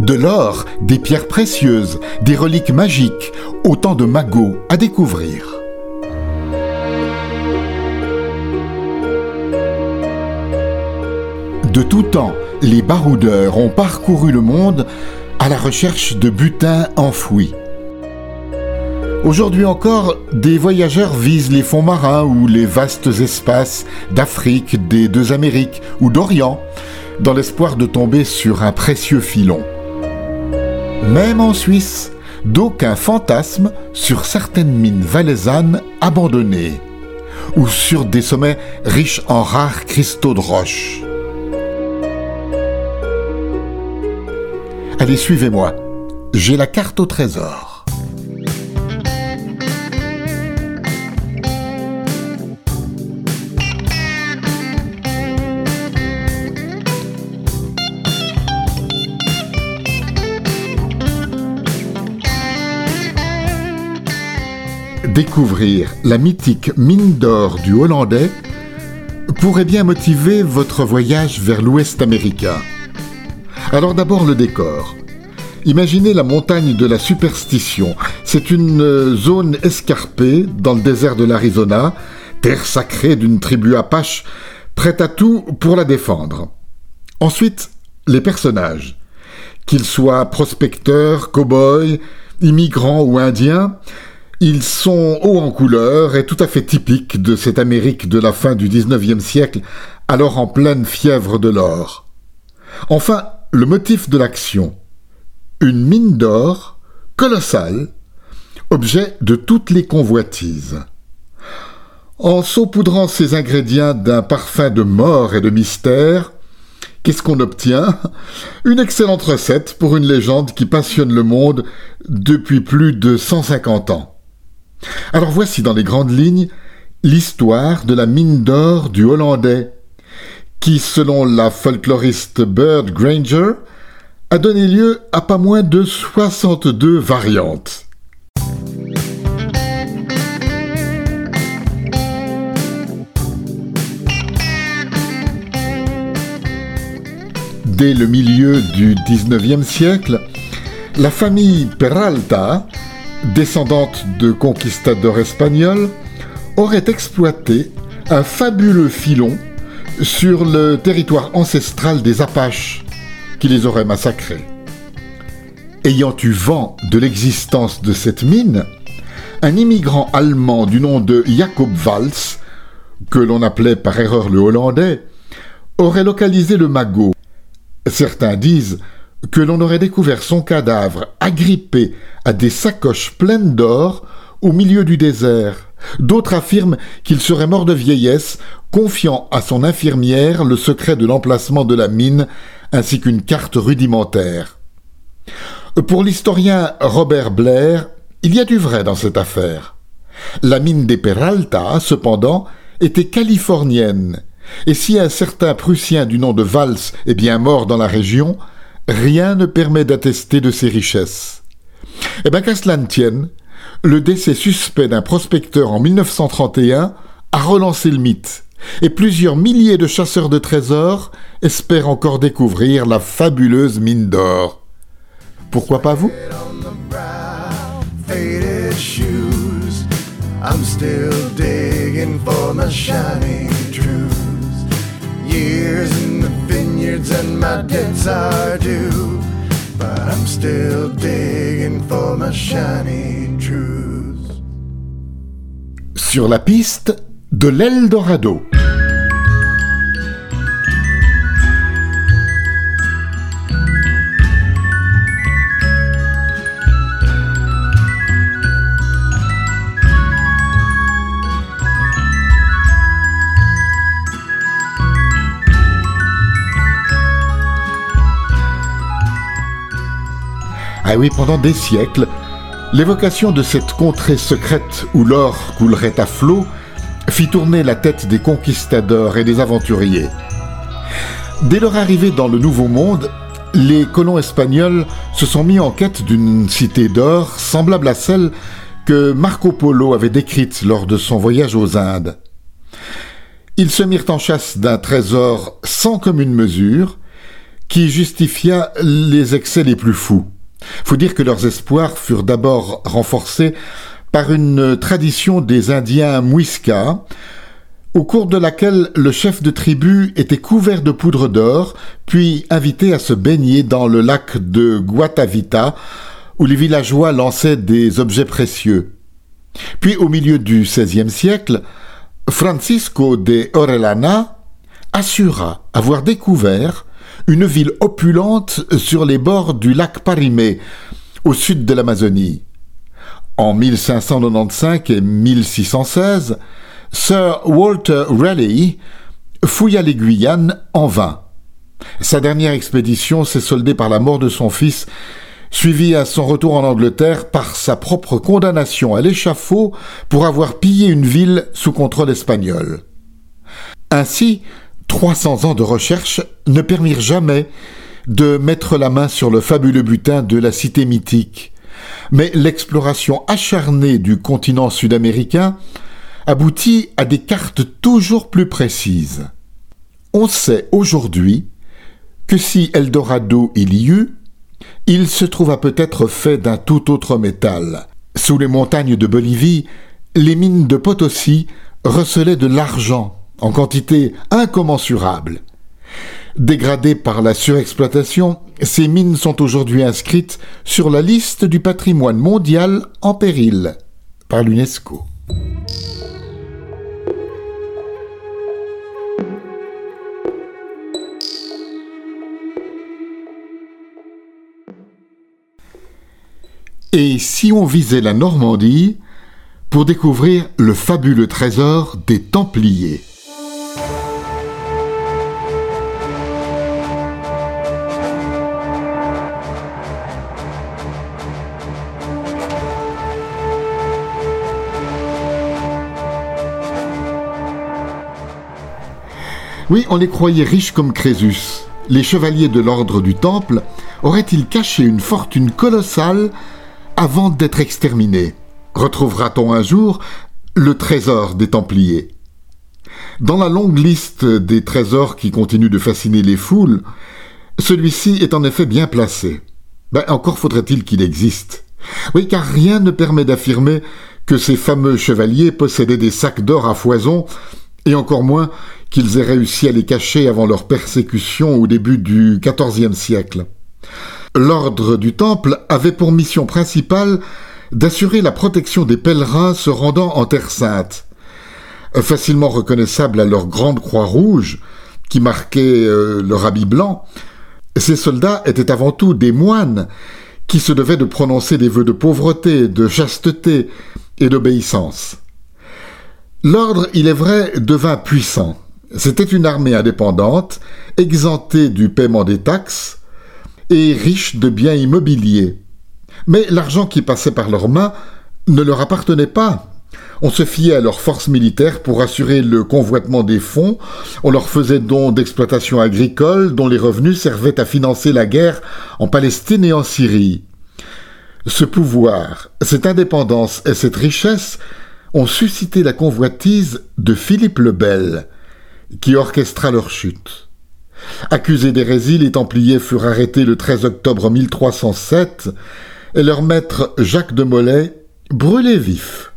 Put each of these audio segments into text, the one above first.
De l'or, des pierres précieuses, des reliques magiques, autant de magots à découvrir. De tout temps, les baroudeurs ont parcouru le monde à la recherche de butins enfouis. Aujourd'hui encore, des voyageurs visent les fonds marins ou les vastes espaces d'Afrique, des deux Amériques ou d'Orient, dans l'espoir de tomber sur un précieux filon. Même en Suisse, d'aucuns fantasmes sur certaines mines valaisannes abandonnées, ou sur des sommets riches en rares cristaux de roche. Allez, suivez-moi. J'ai la carte au trésor. Découvrir la mythique mine d'or du Hollandais pourrait bien motiver votre voyage vers l'Ouest américain. Alors d'abord le décor. Imaginez la montagne de la superstition. C'est une euh, zone escarpée dans le désert de l'Arizona, terre sacrée d'une tribu apache, prête à tout pour la défendre. Ensuite, les personnages. Qu'ils soient prospecteurs, cow-boys, immigrants ou indiens, ils sont hauts en couleur et tout à fait typiques de cette Amérique de la fin du XIXe siècle, alors en pleine fièvre de l'or. Enfin, le motif de l'action. Une mine d'or colossale, objet de toutes les convoitises. En saupoudrant ces ingrédients d'un parfum de mort et de mystère, qu'est-ce qu'on obtient? Une excellente recette pour une légende qui passionne le monde depuis plus de 150 ans. Alors voici dans les grandes lignes l'histoire de la mine d'or du Hollandais, qui, selon la folkloriste Bird Granger, a donné lieu à pas moins de 62 variantes. Dès le milieu du XIXe siècle, la famille Peralta descendante de conquistadors espagnols, aurait exploité un fabuleux filon sur le territoire ancestral des Apaches, qui les aurait massacrés. Ayant eu vent de l'existence de cette mine, un immigrant allemand du nom de Jacob Walz, que l'on appelait par erreur le Hollandais, aurait localisé le magot. Certains disent que l'on aurait découvert son cadavre agrippé à des sacoches pleines d'or au milieu du désert. D'autres affirment qu'il serait mort de vieillesse, confiant à son infirmière le secret de l'emplacement de la mine ainsi qu'une carte rudimentaire. Pour l'historien Robert Blair, il y a du vrai dans cette affaire. La mine des Peralta, cependant, était californienne, et si un certain Prussien du nom de Valls est bien mort dans la région, rien ne permet d'attester de ses richesses. Eh bien, qu'à cela ne tienne, le décès suspect d'un prospecteur en 1931 a relancé le mythe, et plusieurs milliers de chasseurs de trésors espèrent encore découvrir la fabuleuse mine d'or. Pourquoi pas vous? And my debts are due. But I'm still digging for my shiny truths. Sur la piste de l'Eldorado. Ah oui, pendant des siècles, l'évocation de cette contrée secrète où l'or coulerait à flot fit tourner la tête des conquistadors et des aventuriers. Dès leur arrivée dans le Nouveau Monde, les colons espagnols se sont mis en quête d'une cité d'or semblable à celle que Marco Polo avait décrite lors de son voyage aux Indes. Ils se mirent en chasse d'un trésor sans commune mesure, qui justifia les excès les plus fous. Faut dire que leurs espoirs furent d'abord renforcés par une tradition des Indiens Muisca, au cours de laquelle le chef de tribu était couvert de poudre d'or, puis invité à se baigner dans le lac de Guatavita, où les villageois lançaient des objets précieux. Puis au milieu du XVIe siècle, Francisco de Orellana assura avoir découvert une ville opulente sur les bords du lac Parimé, au sud de l'Amazonie. En 1595 et 1616, Sir Walter Raleigh fouilla les Guyanes en vain. Sa dernière expédition s'est soldée par la mort de son fils, suivie à son retour en Angleterre par sa propre condamnation à l'échafaud pour avoir pillé une ville sous contrôle espagnol. Ainsi, 300 ans de recherche ne permirent jamais de mettre la main sur le fabuleux butin de la cité mythique. Mais l'exploration acharnée du continent sud-américain aboutit à des cartes toujours plus précises. On sait aujourd'hui que si Eldorado il y eut, il se trouva peut-être fait d'un tout autre métal. Sous les montagnes de Bolivie, les mines de Potosi recelaient de l'argent en quantité incommensurable. Dégradées par la surexploitation, ces mines sont aujourd'hui inscrites sur la liste du patrimoine mondial en péril par l'UNESCO. Et si on visait la Normandie pour découvrir le fabuleux trésor des Templiers? Oui, on les croyait riches comme Crésus. Les chevaliers de l'ordre du Temple auraient-ils caché une fortune colossale avant d'être exterminés? Retrouvera-t-on un jour le trésor des Templiers? Dans la longue liste des trésors qui continuent de fasciner les foules, celui-ci est en effet bien placé. Ben, encore faudrait-il qu'il existe. Oui, car rien ne permet d'affirmer que ces fameux chevaliers possédaient des sacs d'or à foison, et encore moins qu'ils aient réussi à les cacher avant leur persécution au début du XIVe siècle. L'ordre du Temple avait pour mission principale d'assurer la protection des pèlerins se rendant en Terre sainte. Facilement reconnaissables à leur grande croix rouge, qui marquait euh, leur habit blanc, ces soldats étaient avant tout des moines qui se devaient de prononcer des vœux de pauvreté, de chasteté et d'obéissance. L'ordre, il est vrai, devint puissant. C'était une armée indépendante, exemptée du paiement des taxes et riche de biens immobiliers. Mais l'argent qui passait par leurs mains ne leur appartenait pas. On se fiait à leurs forces militaires pour assurer le convoitement des fonds, on leur faisait dons d'exploitation agricole dont les revenus servaient à financer la guerre en Palestine et en Syrie. Ce pouvoir, cette indépendance et cette richesse ont suscité la convoitise de Philippe le Bel, qui orchestra leur chute. Accusés d'hérésie, les Templiers furent arrêtés le 13 octobre 1307 et leur maître Jacques de Molay brûlé vif.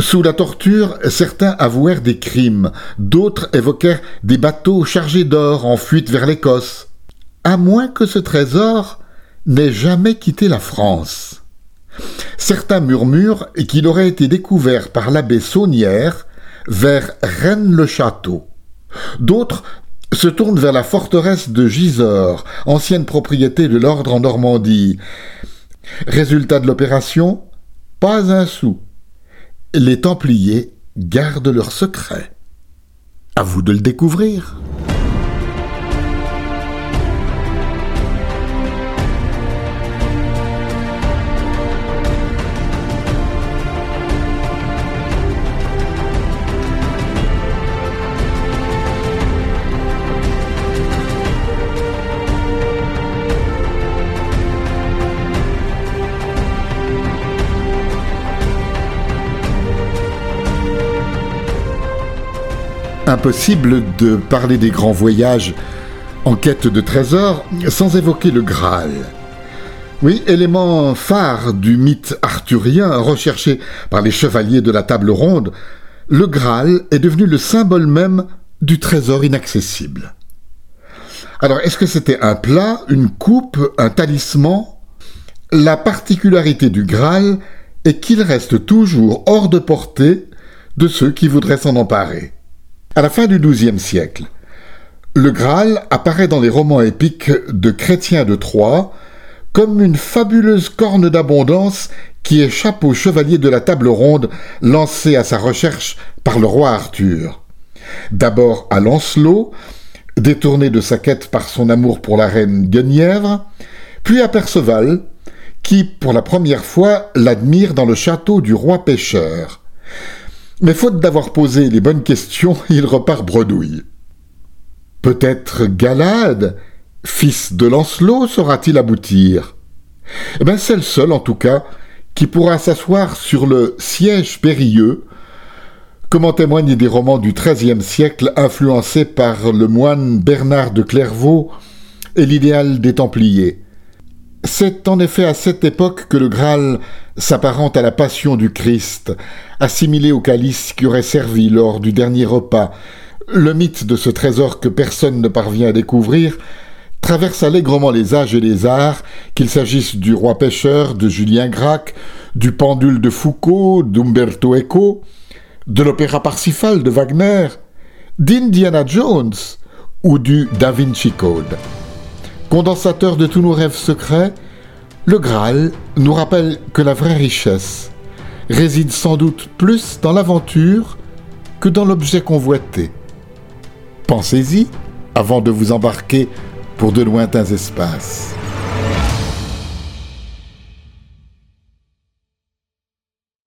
Sous la torture, certains avouèrent des crimes, d'autres évoquèrent des bateaux chargés d'or en fuite vers l'Écosse, à moins que ce trésor n'ait jamais quitté la France. Certains murmurent qu'il aurait été découvert par l'abbé Saunière vers Rennes-le-Château. D'autres se tournent vers la forteresse de Gisors, ancienne propriété de l'ordre en Normandie. Résultat de l'opération Pas un sou. Les Templiers gardent leur secret. À vous de le découvrir. Impossible de parler des grands voyages en quête de trésors sans évoquer le Graal. Oui, élément phare du mythe arthurien recherché par les chevaliers de la table ronde, le Graal est devenu le symbole même du trésor inaccessible. Alors, est-ce que c'était un plat, une coupe, un talisman? La particularité du Graal est qu'il reste toujours hors de portée de ceux qui voudraient s'en emparer. À la fin du XIIe siècle, le Graal apparaît dans les romans épiques de Chrétien de Troyes comme une fabuleuse corne d'abondance qui échappe au chevalier de la table ronde lancé à sa recherche par le roi Arthur. D'abord à Lancelot, détourné de sa quête par son amour pour la reine Guenièvre, puis à Perceval, qui, pour la première fois, l'admire dans le château du roi pêcheur. Mais faute d'avoir posé les bonnes questions, il repart bredouille. Peut-être Galade, fils de Lancelot, saura-t-il aboutir? Eh bien, c'est le seul, en tout cas, qui pourra s'asseoir sur le siège périlleux, comme en témoignent des romans du XIIIe siècle influencés par le moine Bernard de Clairvaux et l'idéal des Templiers. C'est en effet à cette époque que le Graal s'apparente à la passion du Christ, assimilé au calice qui aurait servi lors du dernier repas. Le mythe de ce trésor que personne ne parvient à découvrir traverse allègrement les âges et les arts, qu'il s'agisse du roi pêcheur de Julien Gracq, du pendule de Foucault, d'Umberto Eco, de l'opéra Parsifal de Wagner, d'Indiana Jones ou du Da Vinci Code. Condensateur de tous nos rêves secrets, le Graal nous rappelle que la vraie richesse réside sans doute plus dans l'aventure que dans l'objet convoité. Pensez-y avant de vous embarquer pour de lointains espaces.